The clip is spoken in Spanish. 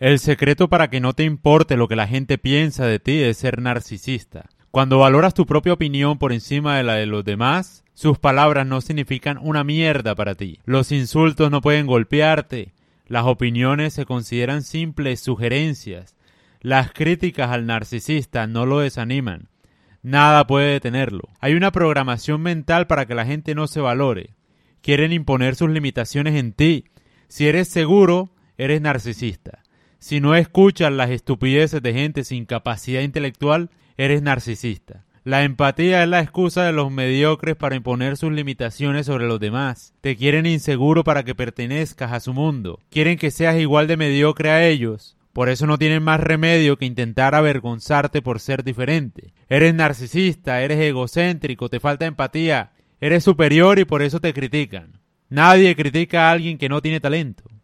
El secreto para que no te importe lo que la gente piensa de ti es ser narcisista. Cuando valoras tu propia opinión por encima de la de los demás, sus palabras no significan una mierda para ti. Los insultos no pueden golpearte. Las opiniones se consideran simples sugerencias. Las críticas al narcisista no lo desaniman. Nada puede detenerlo. Hay una programación mental para que la gente no se valore. Quieren imponer sus limitaciones en ti. Si eres seguro, eres narcisista. Si no escuchas las estupideces de gente sin capacidad intelectual, eres narcisista. La empatía es la excusa de los mediocres para imponer sus limitaciones sobre los demás. Te quieren inseguro para que pertenezcas a su mundo. Quieren que seas igual de mediocre a ellos. Por eso no tienen más remedio que intentar avergonzarte por ser diferente. Eres narcisista, eres egocéntrico, te falta empatía, eres superior y por eso te critican. Nadie critica a alguien que no tiene talento.